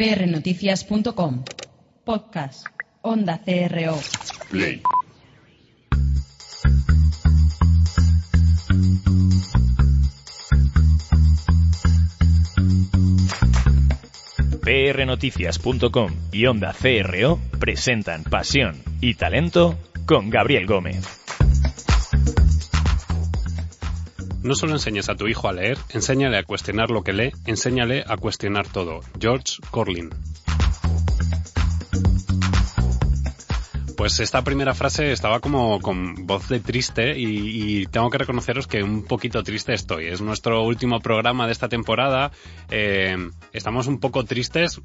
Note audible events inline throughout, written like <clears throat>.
prnoticias.com. Podcast. Onda CRO. Play. prnoticias.com y Onda CRO presentan Pasión y Talento con Gabriel Gómez. No solo enseñes a tu hijo a leer, enséñale a cuestionar lo que lee, enséñale a cuestionar todo. George Corlin. Pues esta primera frase estaba como con voz de triste y, tengo que reconoceros que un poquito triste estoy. Es nuestro último programa de esta temporada. Eh, estamos un poco tristes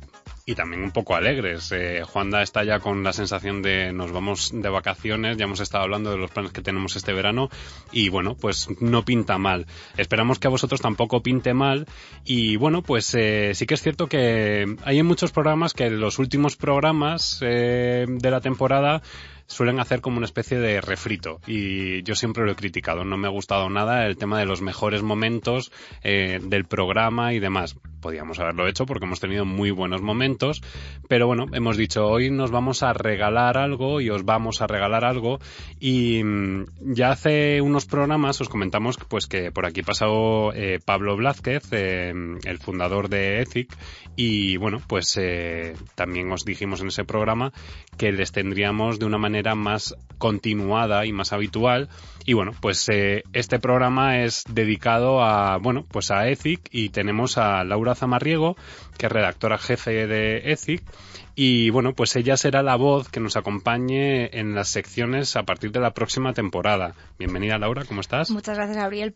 y también un poco alegres. Eh, Juanda está ya con la sensación de nos vamos de vacaciones, ya hemos estado hablando de los planes que tenemos este verano y bueno, pues no pinta mal. Esperamos que a vosotros tampoco pinte mal y bueno, pues eh, sí que es cierto que hay en muchos programas que los últimos programas eh, de la temporada suelen hacer como una especie de refrito y yo siempre lo he criticado. No me ha gustado nada el tema de los mejores momentos eh, del programa y demás. Podíamos haberlo hecho porque hemos tenido muy buenos momentos, pero bueno, hemos dicho hoy nos vamos a regalar algo y os vamos a regalar algo y mmm, ya hace unos programas os comentamos pues que por aquí pasado eh, Pablo Blázquez, eh, el fundador de Ethic y bueno, pues también os dijimos en ese programa que les tendríamos de una manera más continuada y más habitual. Y bueno, pues eh, este programa es dedicado a, bueno, pues a Ethic y tenemos a Laura Zamarriego, que es redactora jefe de Ethic. Y bueno, pues ella será la voz que nos acompañe en las secciones a partir de la próxima temporada. Bienvenida Laura, ¿cómo estás? Muchas gracias Gabriel.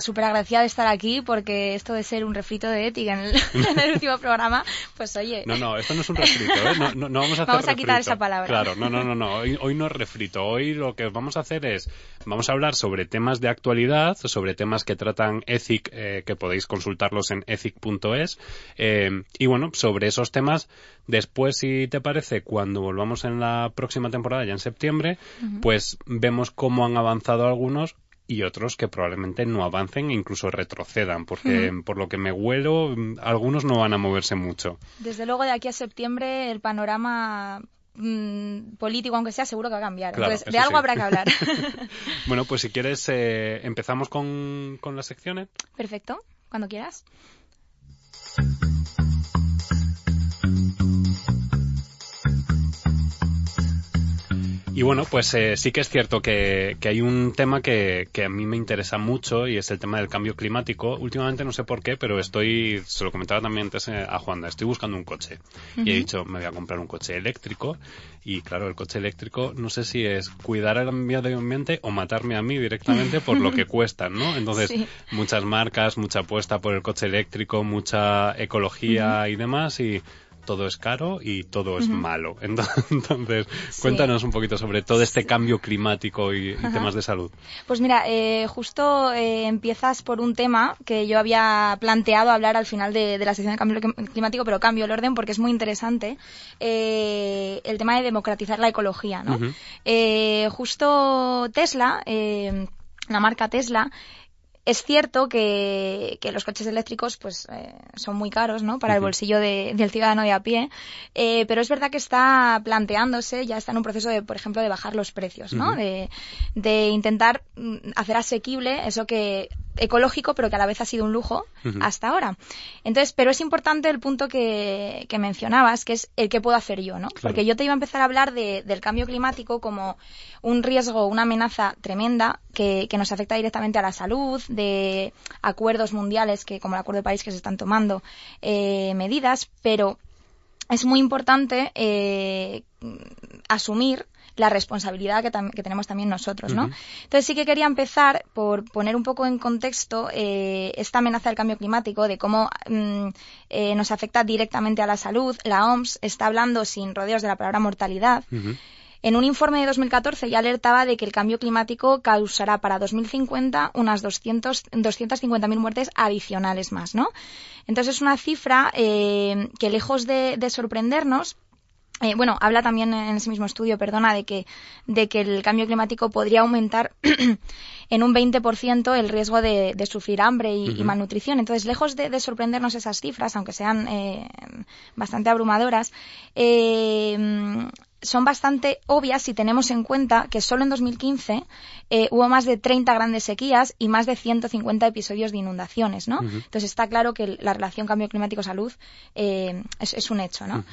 Súper agradecida de estar aquí porque esto de ser un refrito de ética en el, <laughs> en el <laughs> último programa, pues oye. No, no, esto no es un refrito, ¿eh? No, no, no vamos a hacer Vamos a refrito. quitar esa palabra. Claro, no, no, no, no. Hoy, hoy no es refrito. Hoy lo que vamos a hacer es, vamos a hablar sobre temas de actualidad, sobre temas que tratan Ethic, eh, que podéis consultarlos en ethic.es. Eh, y bueno, sobre esos temas Después, si te parece, cuando volvamos en la próxima temporada, ya en septiembre, uh -huh. pues vemos cómo han avanzado algunos y otros que probablemente no avancen e incluso retrocedan, porque uh -huh. por lo que me huelo, algunos no van a moverse mucho. Desde luego, de aquí a septiembre, el panorama mmm, político, aunque sea, seguro que va a cambiar. Claro, Entonces, de algo sí. habrá que hablar. <laughs> <laughs> bueno, pues si quieres, eh, empezamos con, con las secciones. Perfecto, cuando quieras. Y bueno, pues eh, sí que es cierto que, que hay un tema que, que, a mí me interesa mucho y es el tema del cambio climático. Últimamente no sé por qué, pero estoy, se lo comentaba también antes eh, a Juanda, estoy buscando un coche. Uh -huh. Y he dicho, me voy a comprar un coche eléctrico. Y claro, el coche eléctrico no sé si es cuidar al medio ambiente o matarme a mí directamente por lo que <laughs> cuestan, ¿no? Entonces, sí. muchas marcas, mucha apuesta por el coche eléctrico, mucha ecología uh -huh. y demás. Y todo es caro y todo es uh -huh. malo. <laughs> Entonces, sí. cuéntanos un poquito sobre todo este cambio climático y, y temas de salud. Pues mira, eh, justo eh, empiezas por un tema que yo había planteado hablar al final de, de, la sección de cambio climático, pero cambio el orden porque es muy interesante. Eh, el tema de democratizar la ecología, ¿no? Uh -huh. justo Tesla, la marca Tesla, es cierto que, que, los coches eléctricos pues eh, son muy caros ¿no? para el bolsillo de, del ciudadano de a pie, eh, pero es verdad que está planteándose, ya está en un proceso de, por ejemplo, de bajar los precios, ¿no? Uh -huh. de, de, intentar mm, hacer asequible eso que ecológico, pero que a la vez ha sido un lujo uh -huh. hasta ahora. Entonces, pero es importante el punto que, que, mencionabas, que es el que puedo hacer yo, ¿no? Claro. Porque yo te iba a empezar a hablar de, del cambio climático como un riesgo, una amenaza tremenda que, que nos afecta directamente a la salud, de acuerdos mundiales que, como el Acuerdo de París, que se están tomando eh, medidas, pero es muy importante eh, asumir la responsabilidad que, que, tenemos también nosotros, ¿no? Uh -huh. Entonces sí que quería empezar por poner un poco en contexto eh, esta amenaza del cambio climático, de cómo mm, eh, nos afecta directamente a la salud. La OMS está hablando sin rodeos de la palabra mortalidad. Uh -huh. En un informe de 2014 ya alertaba de que el cambio climático causará para 2050 unas 200, 250.000 muertes adicionales más, ¿no? Entonces es una cifra eh, que lejos de, de sorprendernos, eh, bueno, habla también en ese mismo estudio, perdona, de que, de que el cambio climático podría aumentar <clears throat> en un 20% el riesgo de, sufrir hambre y, malnutrición. Entonces, lejos de, sorprendernos esas cifras, aunque sean eh, bastante abrumadoras, eh, son bastante obvias si tenemos en cuenta que solo en 2015 hubo más de 30 grandes sequías y más de 150 episodios de inundaciones, ¿no? Entonces está claro que la relación cambio climático-salud es, es, un hecho, ¿no?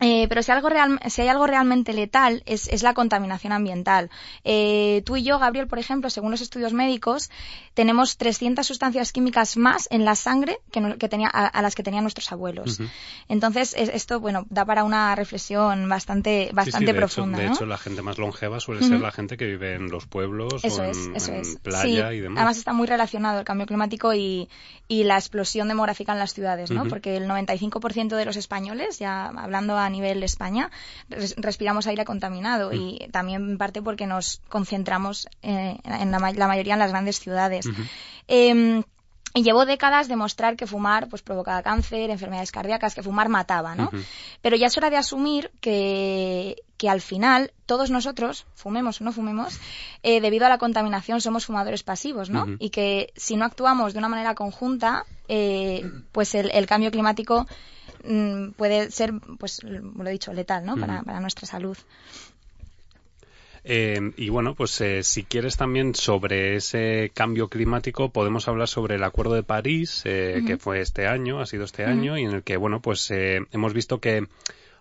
Eh, pero si, algo real, si hay algo realmente letal es, es la contaminación ambiental. Eh, tú y yo, Gabriel, por ejemplo, según los estudios médicos, tenemos 300 sustancias químicas más en la sangre que, que tenía, a, las que tenían nuestros abuelos. Entonces, esto, bueno, da para una reflexión bastante, bastante profunda. de hecho, la gente más longeva suele ser la gente que vive en los pueblos o en, playa y demás. Además, está muy relacionado el cambio climático y, y la explosión demográfica en las ciudades, ¿no? Porque el 95% de los españoles, ya hablando a nivel España respiramos aire contaminado mm. y también en parte porque nos concentramos eh, en la, mayoría en las grandes ciudades. Em, y llevó décadas demostrar que fumar pues provocaba cáncer, enfermedades cardíacas, que fumar mataba, ¿no? Pero ya es hora de asumir que, que al final todos nosotros, fumemos o no fumemos, eh, debido a la contaminación somos fumadores pasivos, ¿no? Y que si no actuamos de una manera conjunta, eh, pues el, cambio climático Mm, puede ser, pues lo he dicho, letal, ¿no? Para, para nuestra salud. Eh, y bueno, pues eh, si quieres también sobre ese cambio climático, podemos hablar sobre el Acuerdo de París, eh, que fue este año, ha sido este año, y en el que, bueno, pues hemos visto que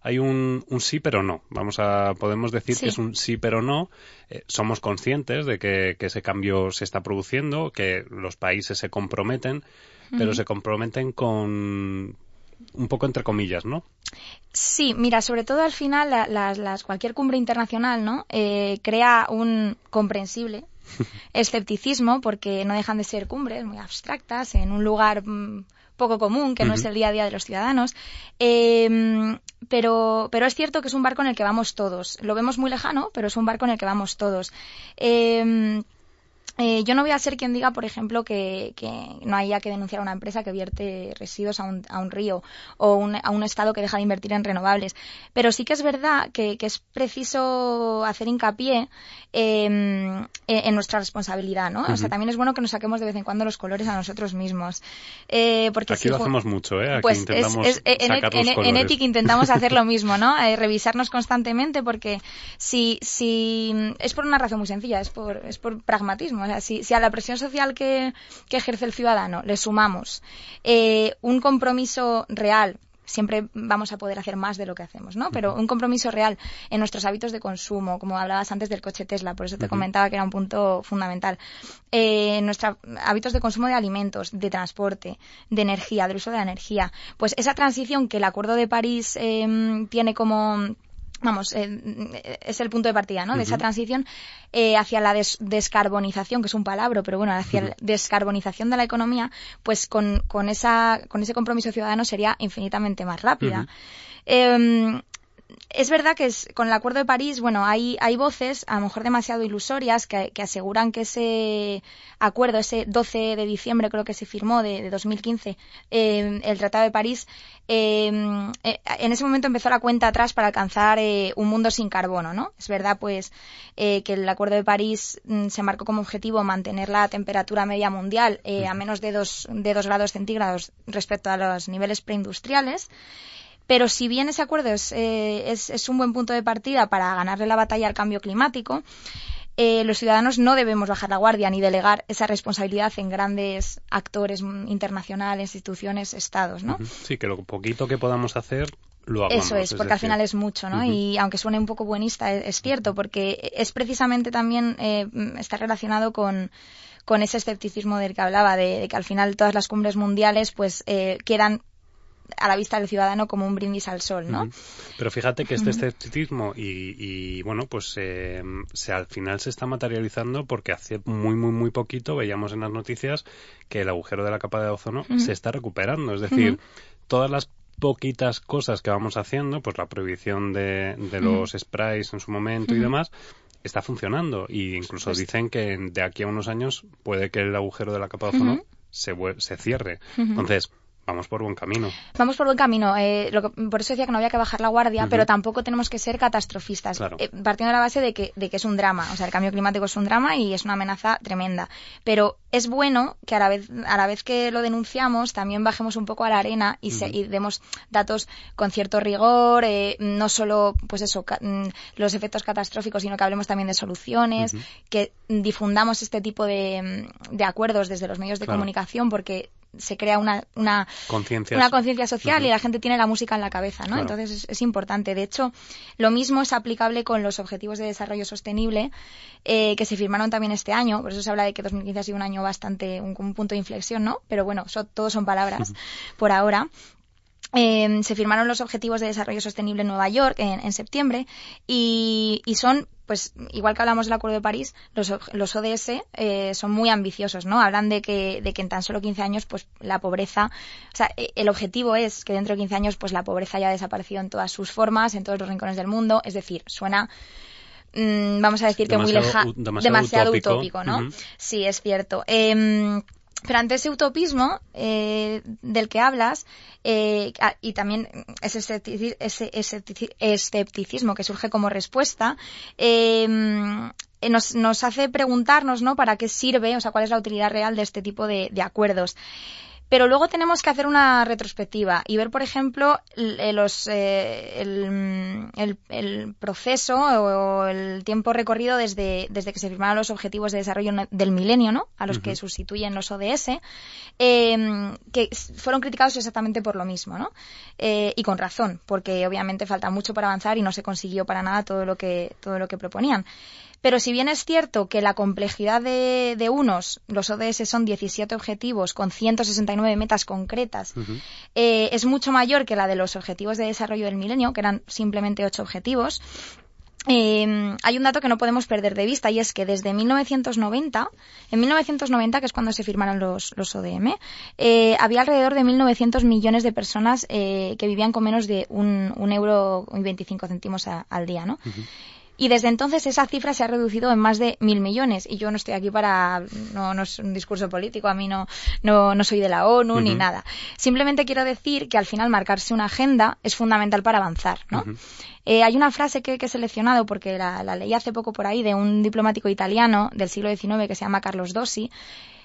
hay un, un, sí pero no. Vamos a, podemos decir que es un sí pero no. somos conscientes de que, que, ese cambio se está produciendo, que los países se comprometen, pero se comprometen con un poco entre comillas, ¿no? Sí, mira, sobre todo al final las, cualquier cumbre internacional, ¿no? Eh, crea un comprensible <laughs> escepticismo porque no dejan de ser cumbres muy abstractas en un lugar mm, poco común que no es el día a día de los ciudadanos. Em, pero, pero es cierto que es un barco en el que vamos todos. Lo vemos muy lejano, pero es un barco en el que vamos todos. Eh, eh, yo no voy a ser quien diga, por ejemplo, que, no haya que denunciar a una empresa que vierte residuos a un, a un río o a un Estado que deja de invertir en renovables. Pero sí que es verdad que, es preciso hacer hincapié em, e, en nuestra responsabilidad, ¿no? O sea, también es bueno que nos saquemos de vez en cuando los colores a nosotros mismos. Eh, porque Aquí lo hacemos mucho, ¿eh? Aquí pues intentamos en, en, Ethic intentamos hacer lo <laughs> mismo, ¿no? Eh, revisarnos constantemente porque si, si es por una razón muy sencilla, es por, es por pragmatismo si, a la presión social que, ejerce el ciudadano le sumamos eh, un compromiso real siempre vamos a poder hacer más de lo que hacemos, ¿no? Pero un compromiso real en nuestros hábitos de consumo, como hablabas antes del coche Tesla, por eso te comentaba que era un punto fundamental. Eh, nuestros hábitos de consumo de alimentos, de transporte, de energía, del uso de la energía. Pues esa transición que el Acuerdo de París eh, tiene como vamos, eh, es el punto de partida, ¿no? De esa transición eh, hacia la descarbonización, que es un palabra, pero bueno, hacia la descarbonización de la economía, pues con, con, esa, con ese compromiso ciudadano sería infinitamente más rápida es verdad que con el Acuerdo de París, bueno, hay, hay voces, a lo mejor demasiado ilusorias, que, aseguran que ese acuerdo, ese 12 de diciembre creo que se firmó de, 2015, eh, el Tratado de París, eh, eh, en ese momento empezó la cuenta atrás para alcanzar un mundo sin carbono, ¿no? Es verdad, pues, que el Acuerdo de París mm, se marcó como objetivo mantener la temperatura media mundial a menos de 2 de dos grados centígrados respecto a los niveles preindustriales. Pero si bien ese acuerdo eh, es, es, un buen punto de partida para ganarle la batalla al cambio climático, eh, los ciudadanos no debemos bajar la guardia ni delegar esa responsabilidad en grandes actores internacionales, instituciones, estados, ¿no? Sí, que lo poquito que podamos hacer lo hagamos. Eso es, porque al final es mucho, ¿no? Y aunque suene un poco buenista, es, cierto, porque es precisamente también eh, está relacionado con con ese escepticismo del que hablaba, de, que al final todas las cumbres mundiales pues quedan a la vista del ciudadano como un brindis al sol, ¿no? Pero fíjate que este escepticismo y, bueno, pues eh, se, al final se está materializando porque hace muy, muy, muy poquito veíamos en las noticias que el agujero de la capa de ozono se está recuperando. Es decir, todas las poquitas cosas que vamos haciendo, pues la prohibición de, los sprays en su momento y demás, está funcionando. Y incluso pues dicen que de aquí a unos años puede que el agujero de la capa de ozono se, se cierre. Entonces, vamos por buen camino. Vamos por buen camino. Eh, lo que- por eso decía que no había que bajar la guardia, pero tampoco tenemos que ser catastrofistas. Claro. Eh, partiendo de la base de que, de que es un drama. O sea, el cambio climático es un drama y es una amenaza tremenda. Pero es bueno que a la vez, a la vez que lo denunciamos, también bajemos un poco a la arena y, se- y demos datos con cierto rigor, eh, no solo, pues eso, ca- mm, los efectos catastróficos, sino que hablemos también de soluciones, que difundamos este tipo de, mm, de acuerdos desde los medios de Claro. comunicación, porque se crea una, una, Conciencia. social y la gente tiene la música en la cabeza, ¿no? Claro. Entonces es, es importante. De hecho, lo mismo es aplicable con los Objetivos de Desarrollo Sostenible eh, que se firmaron también este año. Por eso se habla de que 2015 ha sido un año bastante, un, un punto de inflexión, ¿no? Pero bueno, so- todos son palabras por ahora. Eh, se firmaron los Objetivos de Desarrollo Sostenible en Nueva York en, en septiembre y, y son, pues, igual que hablamos del Acuerdo de París, los, los ODS eh, son muy ambiciosos, ¿no? Hablan de que, de que en tan solo 15 años, pues, la pobreza, o sea, eh, el objetivo es que dentro de 15 años, pues, la pobreza haya desaparecido en todas sus formas, en todos los rincones del mundo, es decir, suena mm, vamos a decir que muy lejano, demasiado demasiado, utópico. utópico, ¿no? Sí, es cierto. Em, pero ante ese utopismo eh, del que hablas, eh, y también ese, ese esceptici- escepticismo que surge como respuesta, em, eh, nos, nos hace preguntarnos, ¿no? ¿Para qué sirve? O sea, ¿cuál es la utilidad real de este tipo de acuerdos? Pero luego tenemos que hacer una retrospectiva y ver, por ejemplo, eh, los, eh, el, mm, el- el proceso o el tiempo recorrido desde, desde que se firmaron los Objetivos de Desarrollo del Milenio, ¿no? A los que sustituyen los ODS, eh, que s- fueron criticados exactamente por lo mismo, ¿no? Eh, y con razón, porque obviamente falta mucho para avanzar y no se consiguió para nada todo lo que, todo lo que proponían. Pero si bien es cierto que la complejidad de, de unos, los ODS son 17 objetivos con 169 metas concretas, eh, es mucho mayor que la de los objetivos de desarrollo del milenio, que eran simplemente 8 objetivos, eh, hay un dato que no podemos perder de vista y es que desde 1990, en 1990, que es cuando se firmaron los, los ODM, eh, había alrededor de 1.900 millones de personas eh, que vivían con menos de un, un euro y 25 céntimos a- al día, ¿no? Y desde entonces esa cifra se ha reducido en más de mil millones. Y yo no estoy aquí para, no, no es un discurso político, a mí no, no, no soy de la ONU ni nada. Simplemente quiero decir que al final marcarse una agenda es fundamental para avanzar, ¿no? Eh, hay una frase que, que he seleccionado porque la, la leí hace poco por ahí de un diplomático italiano del siglo XIX que se llama Carlos Dossi,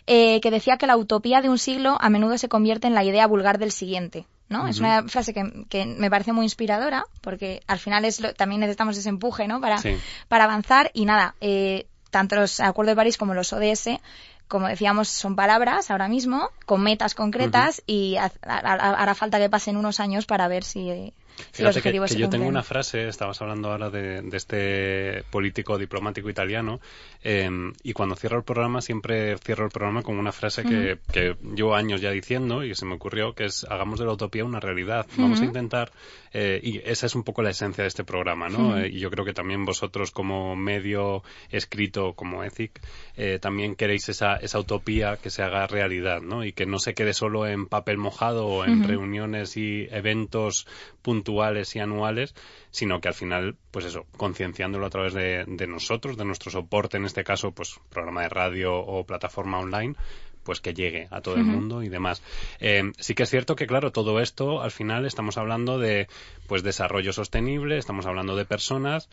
eh, que decía que la utopía de un siglo a menudo se convierte en la idea vulgar del siguiente. ¿No? Es una frase que, que me parece muy inspiradora porque al final es lo- también necesitamos ese empuje ¿no? para, Sí. para avanzar y nada, eh, tanto los Acuerdos de París como los ODS como decíamos, son palabras ahora mismo, con metas concretas y ha- ha- ha- hará falta que pasen unos años para ver si, si Fíjate que, que yo tengo una frase, estabas hablando ahora de, de este político diplomático italiano, eh, y cuando cierro el programa siempre cierro el programa con una frase que, que llevo años ya diciendo y se me ocurrió, que es hagamos de la utopía una realidad. Vamos a intentar, eh, y esa es un poco la esencia de este programa, ¿no? Eh, y yo creo que también vosotros como medio escrito, como ETHIC, eh, también queréis esa, esa utopía que se haga realidad, ¿no? Y que no se quede solo en papel mojado o en reuniones y eventos puntuales y anuales, sino que al final, pues eso, concienciándolo a través de, de nosotros, de nuestro soporte, en este caso, pues programa de radio o plataforma online, pues que llegue a todo el mundo y demás. Eh, sí que es cierto que, claro, todo esto, al final estamos hablando de, pues, desarrollo sostenible, estamos hablando de personas,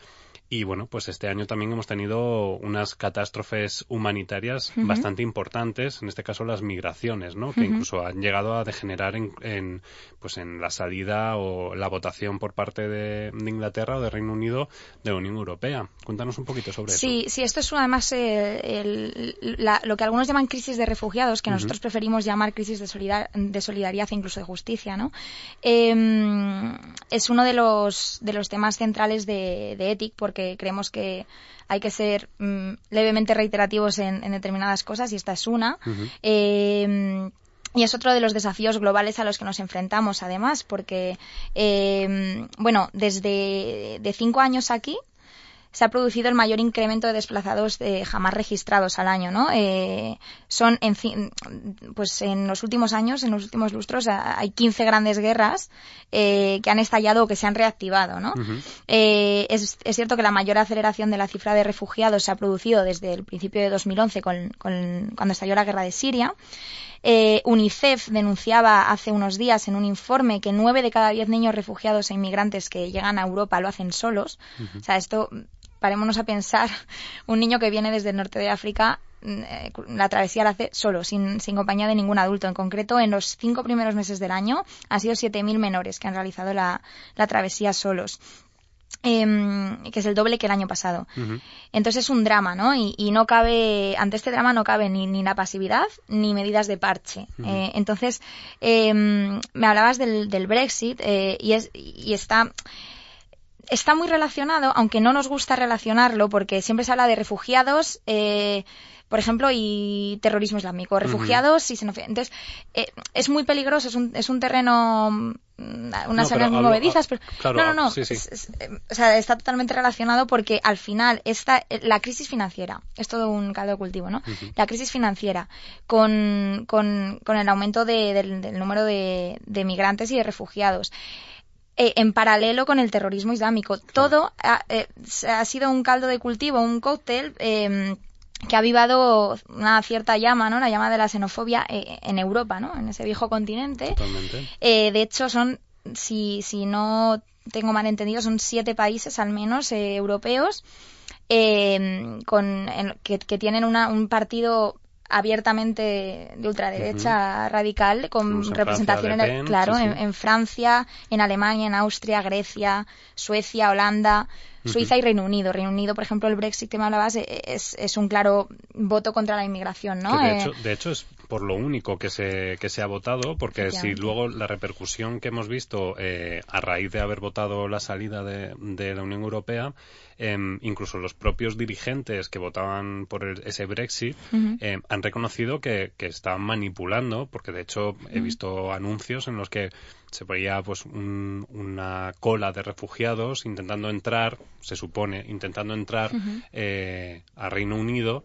y bueno, pues este año también hemos tenido unas catástrofes humanitarias bastante importantes, en este caso las migraciones, ¿no? Que incluso han llegado a degenerar en, en, pues en la salida o la votación por parte de, de Inglaterra o de Reino Unido de la Unión Europea. Cuéntanos un poquito sobre Sí, sí, esto es además eh, el- la- lo que algunos llaman crisis de refugiados, que nosotros preferimos llamar crisis de, solidar- de solidaridad e incluso de justicia, ¿no? Eh, es uno de los, de los temas centrales de, de ETIC porque creemos que hay que ser mm, levemente reiterativos en, en determinadas cosas y esta es una. Eh, y es otro de los desafíos globales a los que nos enfrentamos, además, porque, eh, bueno, desde de cinco años aquí, se ha producido el mayor incremento de desplazados eh, jamás registrados al año, ¿no? Eh, son, en, fin, pues en los últimos años, en los últimos lustros, a- hay 15 grandes guerras eh, que han estallado o que se han reactivado, ¿no? Eh, es, es cierto que la mayor aceleración de la cifra de refugiados se ha producido desde el principio de 2011, con, con- cuando estalló la guerra de Siria. Eh, UNICEF denunciaba hace unos días en un informe que nueve de cada diez niños refugiados e inmigrantes que llegan a Europa lo hacen solos. O sea, esto, parémonos a pensar, <laughs> un niño que viene desde el norte de África eh, la travesía la hace solo, sin, sin, compañía de ningún adulto. En concreto, en los cinco primeros meses del año han sido 7.000 menores que han realizado la, la travesía solos. Eh, que es el doble que el año pasado. Uh -huh. Entonces es un drama, ¿no? Y, y, no cabe, ante este drama no cabe ni, ni la pasividad ni medidas de parche. Uh -huh. eh, entonces, eh, me hablabas del, del Brexit eh, y, es, y está está muy relacionado, aunque no nos gusta relacionarlo, porque siempre se habla de refugiados, eh, por ejemplo, y terrorismo islámico, refugiados uh -huh. y xenofobia. Entonces, eh, es muy peligroso, es un, es un terreno, mm, unas no, áreas muy movedizas, pero claro, no, no, no, sí, sí. Es, es, o sea, está totalmente relacionado porque al final esta, la crisis financiera, es todo un caldo de cultivo, ¿no? Uh -huh. La crisis financiera con, con, con el aumento de, del, del, número de, de migrantes y de refugiados. Eh, en paralelo con el terrorismo islámico. Claro. Todo ha, eh, ha, sido un caldo de cultivo, un cóctel eh, que ha avivado una cierta llama, ¿no? La llama de la xenofobia eh, en Europa, ¿no? En ese viejo continente. Totalmente. Eh, de hecho, son, si, si no tengo mal entendido, son siete países al menos eh, europeos con, en, que, que, tienen una, un partido abiertamente de ultraderecha uh -huh. radical con Incluso representación en, el, claro sí, sí. En, en, Francia en Alemania en Austria Grecia Suecia Holanda Suiza uh -huh. y Reino Unido Reino Unido por ejemplo el Brexit que me hablabas es, es un claro voto contra la inmigración no de, eh, hecho, de hecho es por lo único que se, que se ha votado, porque si luego la repercusión que hemos visto eh, a raíz de haber votado la salida de, de la Unión Europea, eh, incluso los propios dirigentes que votaban por el, ese Brexit uh -huh. eh, han reconocido que, que estaban manipulando, porque de hecho he visto anuncios en los que se veía pues un, una cola de refugiados intentando entrar, se supone, intentando entrar uh -huh. a Reino Unido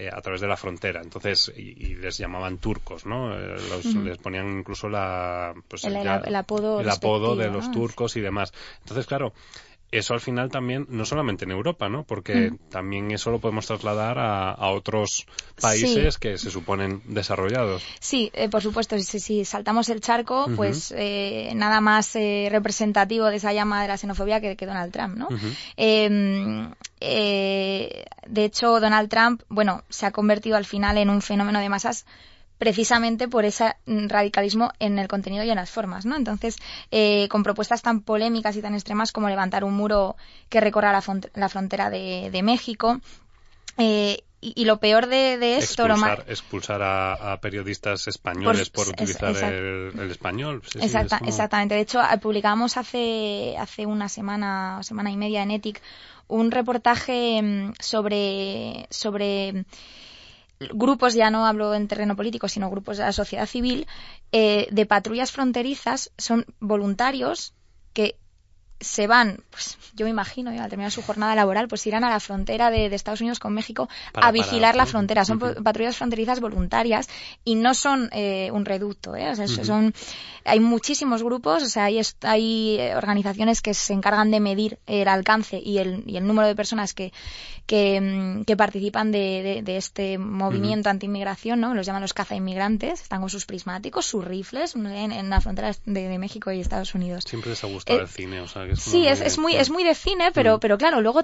eh, a través de la frontera. Entonces, y, y les llamaban turcos, ¿no? Eh, los, uh -huh. Les ponían incluso la, pues el, ya, el, apodo, el apodo de los turcos y demás. Entonces, claro, eso al final también, no solamente en Europa, ¿no? Porque mm. también eso lo podemos trasladar a, a otros países sí. que se suponen desarrollados. Sí, eh, por supuesto. Si, si, saltamos el charco, uh -huh. pues eh, nada más eh, representativo de esa llama de la xenofobia que, que Donald Trump, ¿no? Uh -huh. de hecho, Donald Trump, bueno, se ha convertido al final en un fenómeno de masas precisamente por ese radicalismo en el contenido y en las formas, ¿no? Entonces, eh, con propuestas tan polémicas y tan extremas como levantar un muro que recorra la, la frontera de, de México, eh, y, y, lo peor de, de esto... Expulsar, lo expulsar a, a, periodistas españoles por, por utilizar es, el, el, español. Sí, Exacta, sí, como... Exactamente. De hecho, publicamos hace, hace una semana, semana y media en Ethic un reportaje mm, sobre... sobre grupos, ya no hablo en terreno político, sino grupos de la sociedad civil, eh, de patrullas fronterizas, son voluntarios que se van, pues yo me imagino, al terminar su jornada laboral, pues irán a la frontera de, de Estados Unidos con México para, a vigilar para, la frontera. Son uh -huh. patrullas fronterizas voluntarias y no son eh, un reducto, ¿eh? O sea, uh -huh. son, hay muchísimos grupos, o sea, hay, hay organizaciones que se encargan de medir el alcance y el, y el número de personas que, que, mm, que participan de, de, de, este movimiento uh -huh. anti-inmigración, ¿no? Los llaman los caza-inmigrantes, están con sus prismáticos, sus rifles en, en la frontera de, de, México y Estados Unidos. Siempre les ha gustado eh, el cine, o sea, que es Sí, es, es, muy, es muy de cine, pero, mm. pero claro, luego...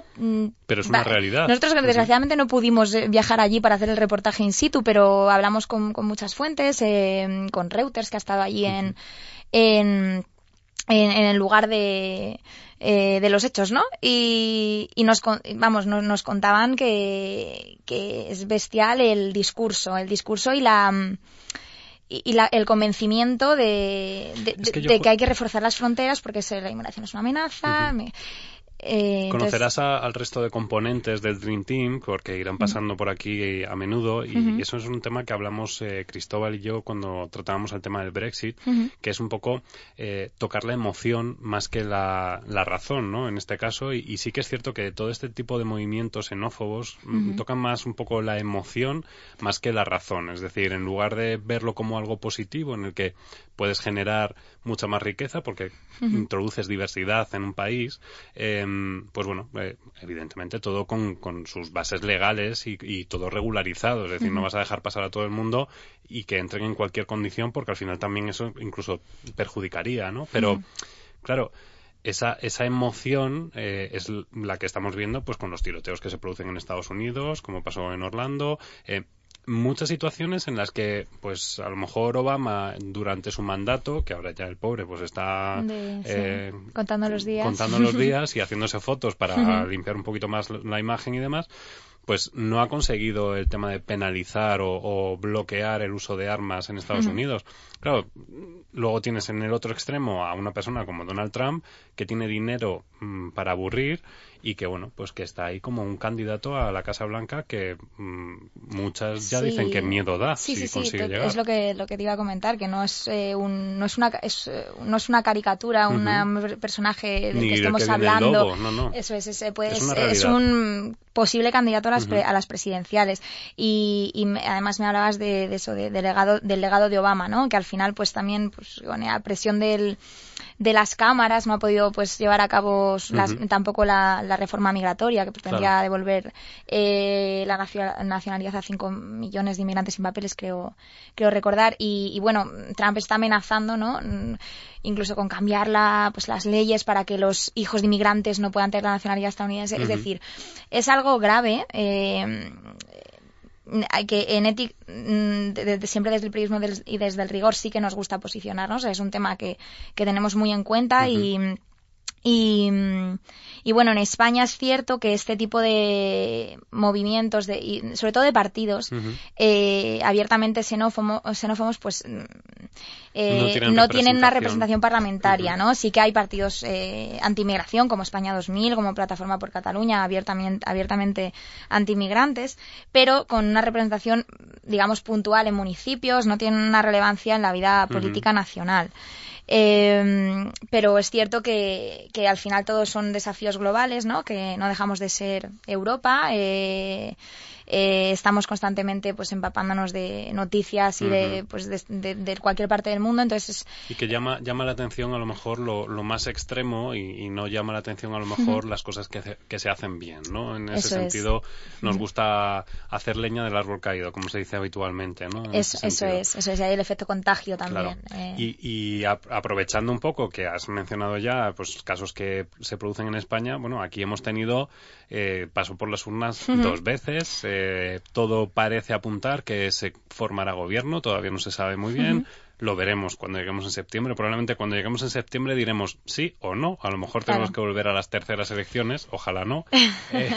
Pero es una va, realidad. Nosotros, desgraciadamente, no pudimos eh, viajar allí para hacer el reportaje in situ, pero hablamos con, con muchas fuentes, eh, con Reuters, que ha estado allí en, en, en, en, el lugar de... Eh, de los hechos, ¿no? Y, y nos, vamos, nos, nos contaban que, que es bestial el discurso, el discurso y la, y la, el convencimiento de, de, que, de que, hay que reforzar las fronteras porque la inmigración es una amenaza. Uh -huh. me, eh, Conocerás a, al resto de componentes del Dream Team porque irán pasando uh -huh. por aquí a menudo y, uh -huh. y, eso es un tema que hablamos eh, Cristóbal y yo cuando tratábamos el tema del Brexit, que es un poco eh, tocar la emoción más que la, la, razón, ¿no? En este caso y, y, sí que es cierto que todo este tipo de movimientos xenófobos tocan más un poco la emoción más que la razón, es decir, en lugar de verlo como algo positivo en el que puedes generar mucha más riqueza porque introduces diversidad en un país, em, pues bueno, eh, evidentemente todo con, con, sus bases legales y, y todo regularizado, es decir, no vas a dejar pasar a todo el mundo y que entren en cualquier condición porque al final también eso incluso perjudicaría, ¿no? Pero, claro, esa, esa emoción eh, es la que estamos viendo pues con los tiroteos que se producen en Estados Unidos, como pasó en Orlando. Eh, muchas situaciones en las que, pues, a lo mejor Obama durante su mandato, que ahora ya el pobre, pues está eh, contando los días, contando los <laughs> días y haciéndose fotos para limpiar un poquito más la imagen y demás, pues no ha conseguido el tema de penalizar o, bloquear el uso de armas en Estados Unidos. Claro, luego tienes en el otro extremo a una persona como Donald Trump que tiene dinero mm, para aburrir y que bueno, pues que está ahí como un candidato a la Casa Blanca que mm, muchas ya dicen que miedo da sí, si sí, consigue llegar. Es lo que lo que te iba a comentar, que no es eh, un, no es una es, no es una caricatura, un personaje del que estemos hablando. No, no. Eso es, es, pues, es, un posible candidato a las, a las presidenciales. Y, y además me hablabas de, eso, de, legado, del legado de Obama, ¿no? Que al final pues también pues con la presión del de las cámaras no ha podido pues llevar a cabo tampoco la, reforma migratoria que pretendía devolver eh, la nacionalidad a 5 millones de inmigrantes sin papeles creo creo recordar. Y, bueno Trump está amenazando no incluso con cambiar la, pues las leyes para que los hijos de inmigrantes no puedan tener la nacionalidad estadounidense. Es decir es algo grave eh, que en ética, mm, siempre desde el periodismo y desde el rigor sí que nos gusta posicionarnos, es un tema que, que tenemos muy en cuenta y, y, y, bueno, en España es cierto que este tipo de movimientos, de, y sobre todo de partidos, eh, abiertamente xenófobos, pues mm, eh, no tienen, una representación parlamentaria, ¿no? Sí que hay partidos eh, anti-inmigración, como España 2000, como Plataforma por Cataluña, abiertamente, abiertamente anti-inmigrantes, pero con una representación, digamos, puntual en municipios, no tienen una relevancia en la vida política nacional. Eh, pero es cierto que, que, al final todos son desafíos globales, ¿no? Que no dejamos de ser Europa. Eh, eh, estamos constantemente pues empapándonos de noticias y de, pues, de, cualquier parte del mundo. Entonces Y que llama, llama la atención a lo mejor lo, lo más extremo y, no llama la atención a lo mejor las cosas que, que, se hacen bien, ¿no? En ese sentido nos gusta hacer leña del árbol caído, como se dice habitualmente, ¿no? eso es, eso es, hay el efecto contagio también. Eh. Y, y aprovechando un poco que has mencionado ya pues casos que se producen en España, bueno, aquí hemos tenido eh, paso por las urnas <laughs> dos veces, eh, todo parece apuntar que se formará gobierno, todavía no se sabe muy bien lo veremos cuando lleguemos en septiembre. Probablemente cuando lleguemos en septiembre diremos sí o no. A lo mejor tenemos que volver a las terceras elecciones, ojalá no. <laughs> Eh,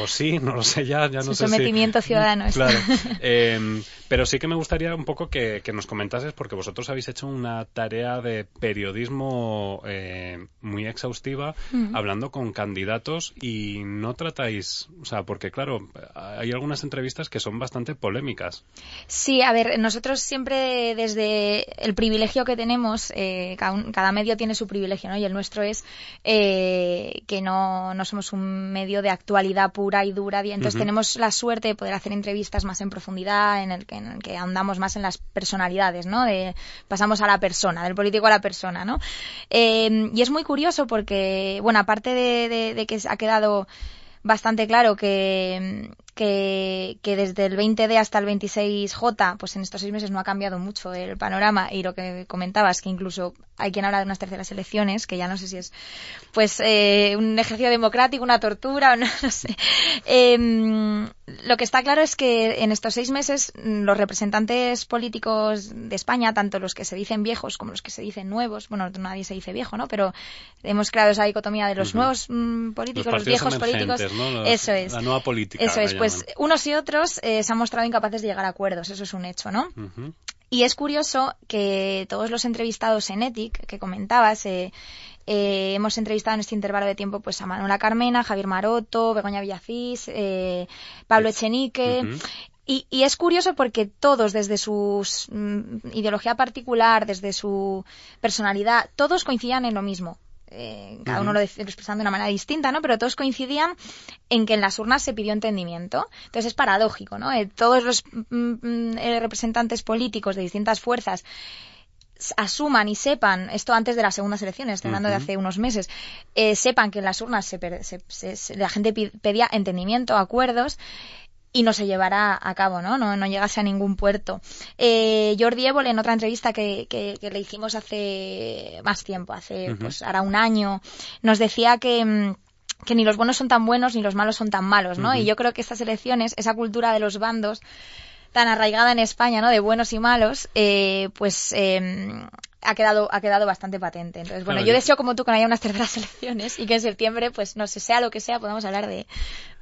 o sí, no lo sé ya, ya no sé sometimiento <laughs> ciudadano. Claro. Em, pero sí que me gustaría un poco que, nos comentases, porque vosotros habéis hecho una tarea de periodismo eh, muy exhaustiva, hablando con candidatos y no tratáis, o sea, porque claro, hay algunas entrevistas que son bastante polémicas. Sí, a ver, nosotros siempre desde el privilegio que tenemos, eh, cada, medio tiene su privilegio, ¿no? Y el nuestro es eh, que no, no, somos un medio de actualidad pura y dura. Y entonces tenemos la suerte de poder hacer entrevistas más en profundidad, en el que, en que andamos más en las personalidades, ¿no? De, pasamos a la persona, del político a la persona, ¿no? Eh, y es muy curioso porque, bueno, aparte de, de que ha quedado bastante claro que, que, que, desde el 20D hasta el 26J, pues en estos seis meses no ha cambiado mucho el panorama y lo que comentabas, que incluso hay quien habla de unas terceras elecciones, que ya no sé si es pues eh, un ejercicio democrático, una tortura o <laughs> no, sé. Em, lo que está claro es que en estos seis meses los representantes políticos de España, tanto los que se dicen viejos como los que se dicen nuevos, bueno, nadie se dice viejo, ¿no? Pero hemos creado esa dicotomía de los nuevos mm, políticos, los, viejos políticos. eso es. La nueva política. Eso es. Pues unos y otros eh, se han mostrado incapaces de llegar a acuerdos. Eso es un hecho, ¿no? Y es curioso que todos los entrevistados en ETIC que comentabas, eh, eh, hemos entrevistado en este intervalo de tiempo pues a Manuela Carmena, Javier Maroto, Begoña Villacís, eh, Pablo Echenique. y, es curioso porque todos, desde su mm, ideología particular, desde su personalidad, todos coincidían en lo mismo. Eh, cada uno lo, expresando de una manera distinta, ¿no? Pero todos coincidían en que en las urnas se pidió entendimiento. Entonces es paradójico, ¿no? todos los mm, mm, representantes políticos de distintas fuerzas asuman y sepan, esto antes de las segundas elecciones, estoy hablando de hace unos meses, eh, sepan que en las urnas se se- se- la gente pedía entendimiento, acuerdos y no se llevará a cabo, ¿no? No, no llegase a ningún puerto. Eh, Jordi Évole, en otra entrevista que, que- que le hicimos hace más tiempo, hace pues ahora un año, nos decía que... mm, que ni los buenos son tan buenos ni los malos son tan malos, ¿no? Y yo creo que estas elecciones, esa cultura de los bandos tan arraigada en España, ¿no? De buenos y malos, eh, pues eh, ha quedado ha quedado bastante patente. Entonces, bueno, Claro, yo yo- deseo como tú que no haya unas terceras elecciones y que en septiembre, pues no sé, sea lo que sea, podamos hablar de,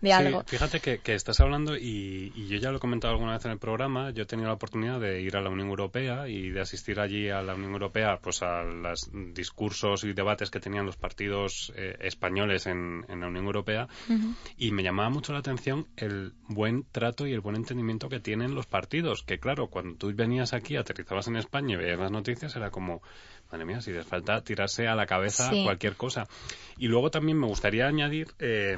de Sí, algo. fíjate que, que estás hablando y, y yo ya lo he comentado alguna vez en el programa, yo he tenido la oportunidad de ir a la Unión Europea y de asistir allí a la Unión Europea pues a los discursos y debates que tenían los partidos eh, españoles en, en la Unión Europea Ujú. y me llamaba mucho la atención el buen trato y el buen entendimiento que tienen los partidos, que claro, cuando tú venías aquí, aterrizabas en España y veías las noticias, era como, madre mía, si les falta tirarse a la cabeza Sí. cualquier cosa. Y luego también me gustaría añadir, eh,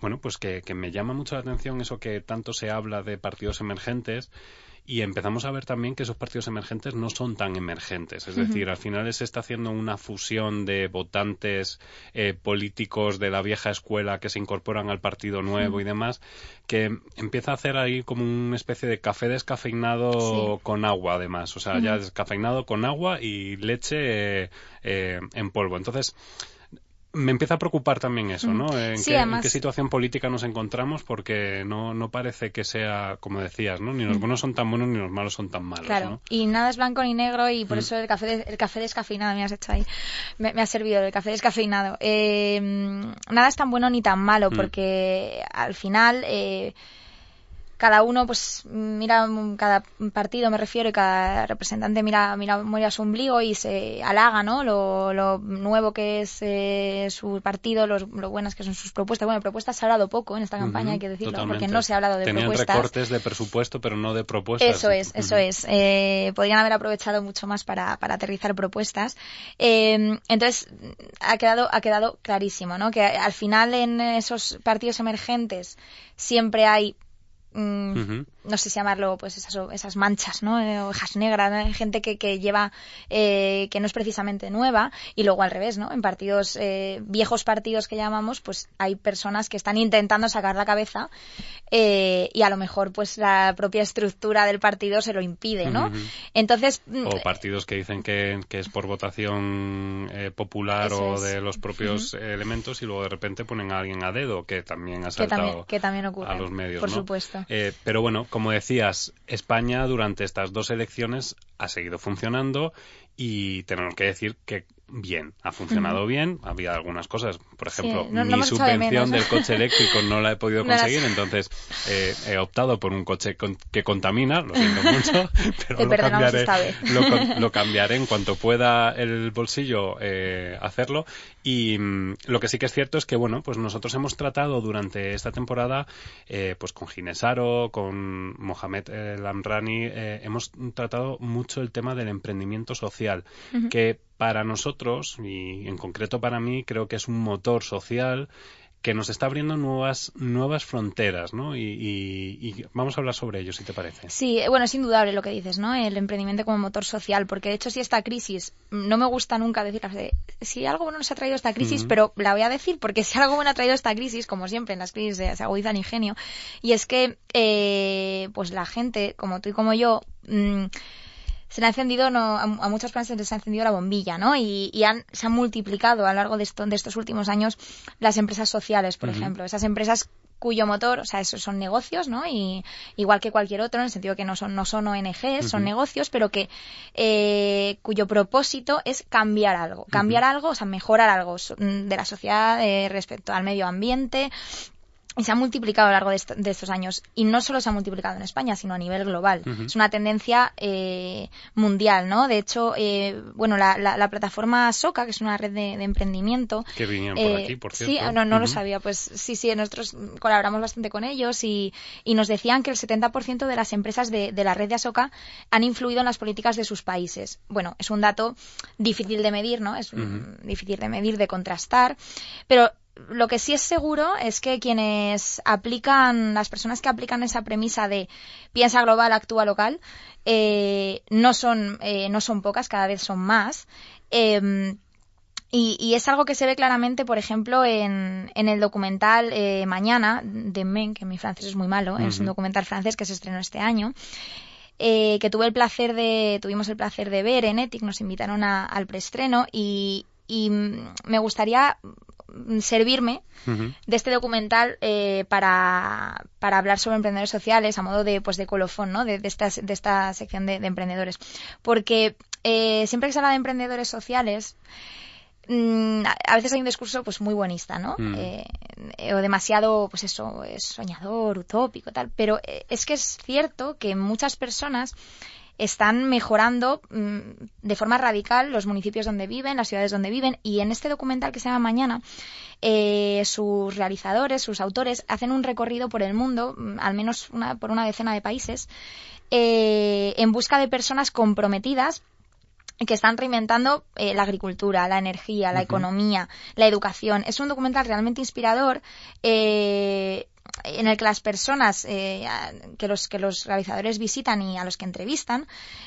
bueno, pues que, que me llama mucho la atención eso que tanto se habla de partidos emergentes y empezamos a ver también que esos partidos emergentes no son tan emergentes. Es decir, al final se está haciendo una fusión de votantes eh, políticos de la vieja escuela que se incorporan al partido nuevo y demás, que empieza a hacer ahí como una especie de café descafeinado Sí. con agua, además. O sea, ya descafeinado con agua y leche eh, eh, en polvo. Entonces, me empieza a preocupar también eso, ¿no? En, Sí, qué, en además- qué situación política nos encontramos porque no, no parece que sea, como decías, ¿no? Ni los buenos son tan buenos ni los malos son tan malos, Claro, ¿no? y nada es blanco ni negro y por Mm. eso el café, de- el café descafeinado me has hecho ahí, me, me ha servido el café descafeinado. Eh, nada es tan bueno ni tan malo Mm. porque al final eh, cada uno pues mira cada partido me refiero y cada representante mira mira muy a su ombligo y se halaga no lo, lo nuevo que es eh, su partido los, lo buenas que son sus propuestas bueno propuestas se ha hablado poco en esta campaña hay que decirlo totalmente. porque no se ha hablado de Tenían propuestas recortes de presupuesto, pero no de propuestas. eso es, eso es. Eh, podrían haber aprovechado mucho más para, para aterrizar propuestas. Eh, entonces, ha quedado, ha quedado clarísimo, ¿no? Que al final en esos partidos emergentes siempre hay mm, Ujú. No sé si llamarlo, pues esas, esas manchas, ¿no? Eh, Hojas negras, ¿no? gente que, que lleva, eh, que no es precisamente nueva, y luego al revés, ¿no? En partidos, eh, viejos partidos que llamamos, pues hay personas que están intentando sacar la cabeza, eh, y a lo mejor, pues la propia estructura del partido se lo impide, ¿no? Entonces, mm, O partidos que dicen que, que es por votación eh, popular o es. de los propios elementos y luego de repente ponen a alguien a dedo, que también ha que saltado también, que también ocurre. a los medios. Por ¿no? supuesto. Eh, pero bueno, como decías, España durante estas dos elecciones ha seguido funcionando y tenemos que decir que bien, ha funcionado bien. Había algunas cosas, por ejemplo, no mi de subvención del coche eléctrico no la he podido <laughs> No conseguir, entonces eh, he optado por un coche con- que contamina, lo siento <laughs> mucho, pero lo cambiaré, <laughs> lo, cambiaré en cuanto pueda el bolsillo eh, hacerlo. Y mm, lo que sí que es cierto es que, bueno, pues nosotros hemos tratado durante esta temporada, eh, pues con Ginesaro, con Mohamed Lamrani, hemos tratado mucho el tema del emprendimiento social, que para nosotros, y en concreto para mí, creo que es un motor social que nos está abriendo nuevas nuevas fronteras, ¿no? Y, y- y vamos a hablar sobre ello, si te parece. Sí, bueno, es indudable lo que dices, ¿no? El emprendimiento como motor social, porque de hecho si esta crisis, no me gusta nunca decir la frase, si algo bueno nos ha traído esta crisis, pero la voy a decir porque si algo bueno ha traído esta crisis, como siempre en las crisis se, se agudiza el ingenio, y es que eh, pues la gente, como tú y como yo, mm, se le ha encendido, no, a, a muchas personas se les ha encendido la bombilla, ¿no? Y, y han, se han multiplicado a lo largo de, esto- de estos últimos años las empresas sociales, por ejemplo. Esas empresas cuyo motor, o sea, esos son negocios, ¿no? Y igual que cualquier otro, en el sentido que no son, no son ONGs, son negocios, pero que eh, cuyo propósito es cambiar algo, cambiar algo, o sea, mejorar algo de la sociedad eh, respecto al medio ambiente, y se ha multiplicado a lo largo de, est- de estos años. Y no solo se ha multiplicado en España, sino a nivel global. Es una tendencia eh, mundial, ¿no? De hecho, eh, bueno, la, la- la plataforma SOCA, que es una red de, de emprendimiento... Que vinieron por eh, aquí, por Sí, cierto. no, no lo sabía. Pues sí, sí, nosotros colaboramos bastante con ellos y, y nos decían que el 70% de las empresas de, de la red de ASOCA han influido en las políticas de sus países. Bueno, es un dato difícil de medir, ¿no? Es difícil de medir, de contrastar, pero lo que sí es seguro es que quienes aplican, las personas que aplican esa premisa de piensa global, actúa local, eh, no son eh, no son pocas, cada vez son más. Em, y, es algo que se ve claramente, por ejemplo, en, en el documental eh, Mañana de Men, que mi francés es muy malo, es un documental francés que se estrenó este año. Eh, que tuve el placer de, tuvimos el placer de ver en Ethic, nos invitaron al preestreno y, y me gustaría servirme de este documental eh, para, para, hablar sobre emprendedores sociales a modo de, pues, de colofón, ¿no? De, de, esta, de esta sección de, emprendedores. Porque eh, siempre que se habla de emprendedores sociales, Mm, a veces hay un discurso pues muy buenista, ¿no? Mm. Eh, o demasiado, pues eso, soñador, utópico, tal. Pero es que es cierto que muchas personas están mejorando mm, de forma radical los municipios donde viven, las ciudades donde viven. Y en este documental que se llama Mañana, eh, sus realizadores, sus autores, hacen un recorrido por el mundo, al menos una, por una decena de países, en busca de personas comprometidas que están reinventando eh, la agricultura, la energía, la economía, la educación. Es un documental realmente inspirador. Eh, en el que las personas eh, que los que los realizadores visitan y a los que entrevistan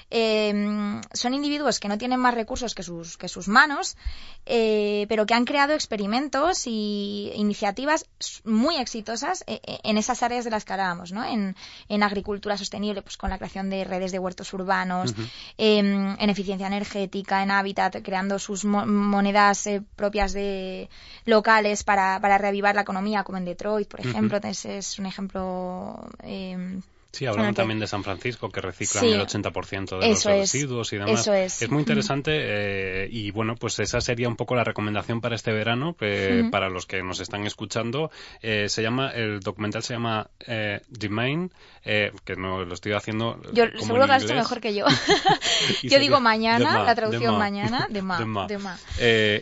eh, son individuos que no tienen más recursos que sus que sus manos eh, pero que han creado experimentos y iniciativas muy exitosas en esas áreas de las que hablábamos ¿no? en, en agricultura sostenible pues con la creación de redes de huertos urbanos em, en eficiencia energética en hábitat creando sus monedas propias de locales para, para reavivar la economía como en Detroit por ejemplo es un ejemplo eh, Sí, hablamos también de San Francisco, que reciclan el 80% de los residuos y demás. Eso es. es muy interesante eh, y bueno, pues esa sería un poco la recomendación para este verano, para los que nos están escuchando. Eh, se llama, el documental se llama eh, The Main, eh, que no lo estoy haciendo Yo seguro que lo hecho mejor que yo. <laughs> yo digo mañana, la traducción mañana, de <laughs> ma.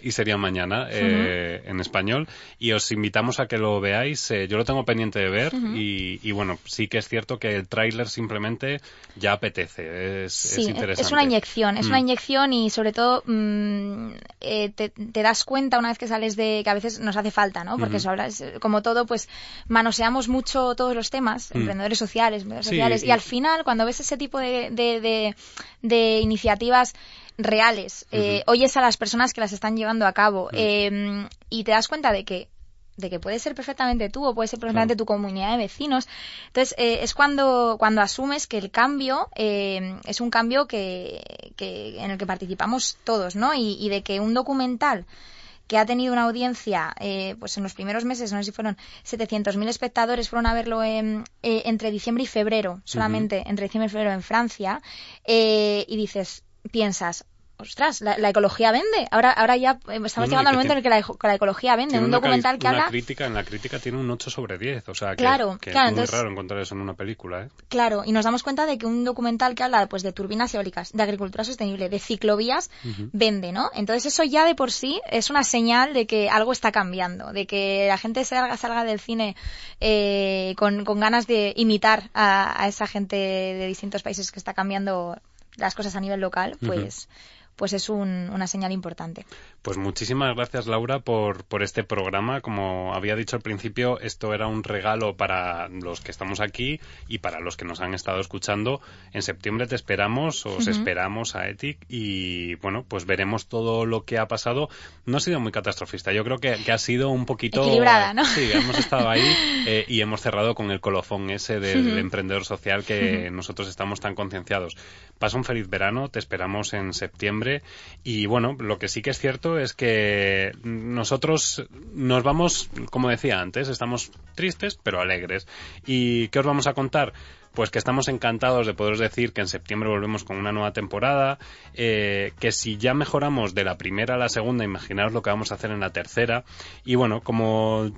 y sería mañana en español. Y os invitamos a que lo veáis. yo lo tengo pendiente de ver y, y bueno, sí que es cierto que el tráiler simplemente ya apetece, es, sí, interesante. Es una inyección, es una mm. inyección y sobre todo mm, eh, te, das cuenta una vez que sales de que a veces nos hace falta, ¿no? Porque eso hablas, como todo, pues manoseamos mucho todos los temas, mm. emprendedores sociales, emprendedores sociales, y, al final cuando ves ese tipo de, de, de, iniciativas reales, eh, oyes a las personas que las están llevando a cabo eh, y te das cuenta de que de que puede ser perfectamente tú o puede ser perfectamente tu comunidad de vecinos. Entonces, eh, es cuando, cuando asumes que el cambio eh, es un cambio que, que, en el que participamos todos, ¿no? Y, de que un documental que ha tenido una audiencia, eh, pues en los primeros meses, no sé si fueron 700.000 espectadores, fueron a verlo en, entre diciembre y febrero, solamente entre diciembre y febrero en Francia, y dices, piensas, ostras, la, ecología vende. Ahora, ahora ya estamos llegando al momento en el que la, ecología vende. Un documental que habla. Crítica, en la crítica tiene un 8 sobre 10. O sea, que, claro, que claro, es muy raro encontrar eso en una película. ¿eh? Claro, y nos damos cuenta de que un documental que habla pues, de turbinas eólicas, de agricultura sostenible, de ciclovías, vende, ¿no? Entonces, eso ya de por sí es una señal de que algo está cambiando, de que la gente salga, salga del cine eh, con, con, ganas de imitar a, esa gente de distintos países que está cambiando las cosas a nivel local, pues pues es una señal importante. Pues muchísimas gracias Laura por, por este programa. Como había dicho al principio, esto era un regalo para los que estamos aquí y para los que nos han estado escuchando. En septiembre te esperamos, os esperamos a Ethic y bueno, pues veremos todo lo que ha pasado. No ha sido muy catastrofista, yo creo que, ha sido un poquito... Equilibrada, ¿no? Sí, hemos estado ahí eh, y hemos cerrado con el colofón ese del emprendedor social que nosotros estamos tan concienciados. Pasa un feliz verano, te esperamos en septiembre y bueno, lo que sí que es cierto es que nosotros nos vamos, como decía antes, estamos tristes pero alegres. ¿Y qué os vamos a contar? pues que estamos encantados de poderos decir que en septiembre volvemos con una nueva temporada, eh, que si ya mejoramos de la primera a la segunda, imaginaos lo que vamos a hacer en la tercera. Y bueno, como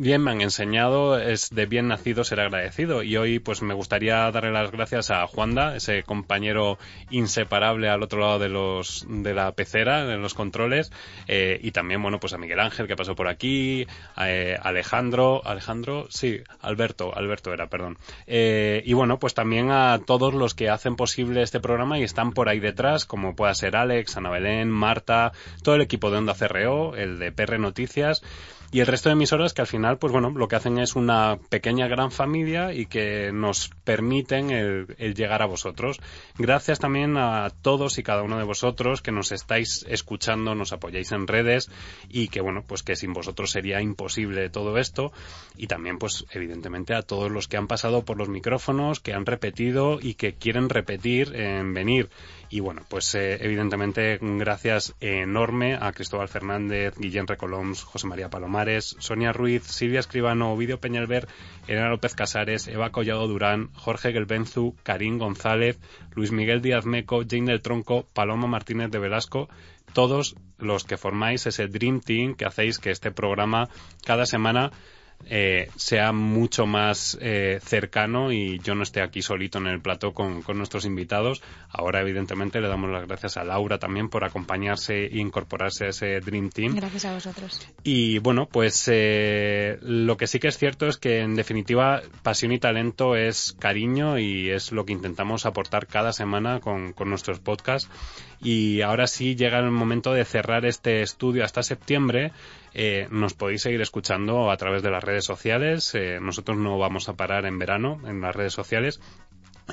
bien me han enseñado, es de bien nacido ser agradecido. Y hoy pues me gustaría darle las gracias a Juanda, ese compañero inseparable al otro lado de los de la pecera, de los controles, eh, y también bueno pues a Miguel Ángel que pasó por aquí, a, eh, Alejandro, Alejandro, sí, Alberto, Alberto era, perdón. Eh, y bueno pues también a todos los que hacen posible este programa y están por ahí detrás, como pueda ser Alex, Ana Belén, Marta, todo el equipo de Onda CRO, el de PR Noticias y el resto de emisoras que al final, pues bueno, lo que hacen es una pequeña gran familia y que nos permiten el, llegar a vosotros. Gracias también a todos y cada uno de vosotros que nos estáis escuchando, nos apoyáis en redes y que bueno, pues que sin vosotros sería imposible todo esto. Y también, pues evidentemente a todos los que han pasado por los micrófonos, que han repetido y que quieren repetir en venir. Y bueno, pues eh, evidentemente gracias enorme a Cristóbal Fernández, Guillén Recoloms, José María Palomares, Sonia Ruiz, Silvia Escribano, Ovidio Peñalver, Elena López Casares, Eva Collado Durán, Jorge Gelbenzu, Karim González, Luis Miguel Díaz Meco, Jane del Tronco, Paloma Martínez de Velasco, todos los que formáis ese Dream Team que hacéis que este programa cada semana eh, sea mucho más eh, cercano y yo no esté aquí solito en el plató con, nuestros invitados. Ahora, evidentemente, le damos las gracias a Laura también por acompañarse e incorporarse a ese Dream Team. Gracias a vosotros. Y bueno, pues eh, lo que sí que es cierto es que, en definitiva, pasión y talento es cariño y es lo que intentamos aportar cada semana con, con nuestros podcasts. Y ahora sí llega el momento de cerrar este estudio hasta septiembre eh, nos podéis seguir escuchando a través de las redes sociales. Eh, nosotros no vamos a parar en verano en las redes sociales.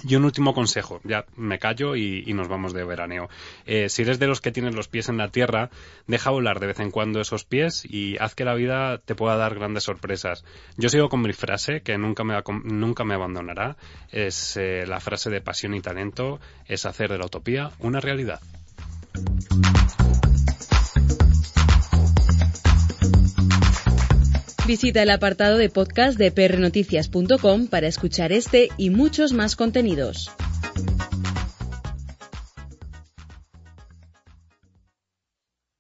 Y un último consejo, ya me callo y, nos vamos de veraneo. Eh, si eres de los que tienes los pies en la tierra, deja volar de vez en cuando esos pies y haz que la vida te pueda dar grandes sorpresas. Yo sigo con mi frase, que nunca me, nunca me abandonará. Es la frase de pasión y talento, es hacer de la utopía una realidad. Visita el apartado de podcast de prnoticias.com para escuchar este y muchos más contenidos.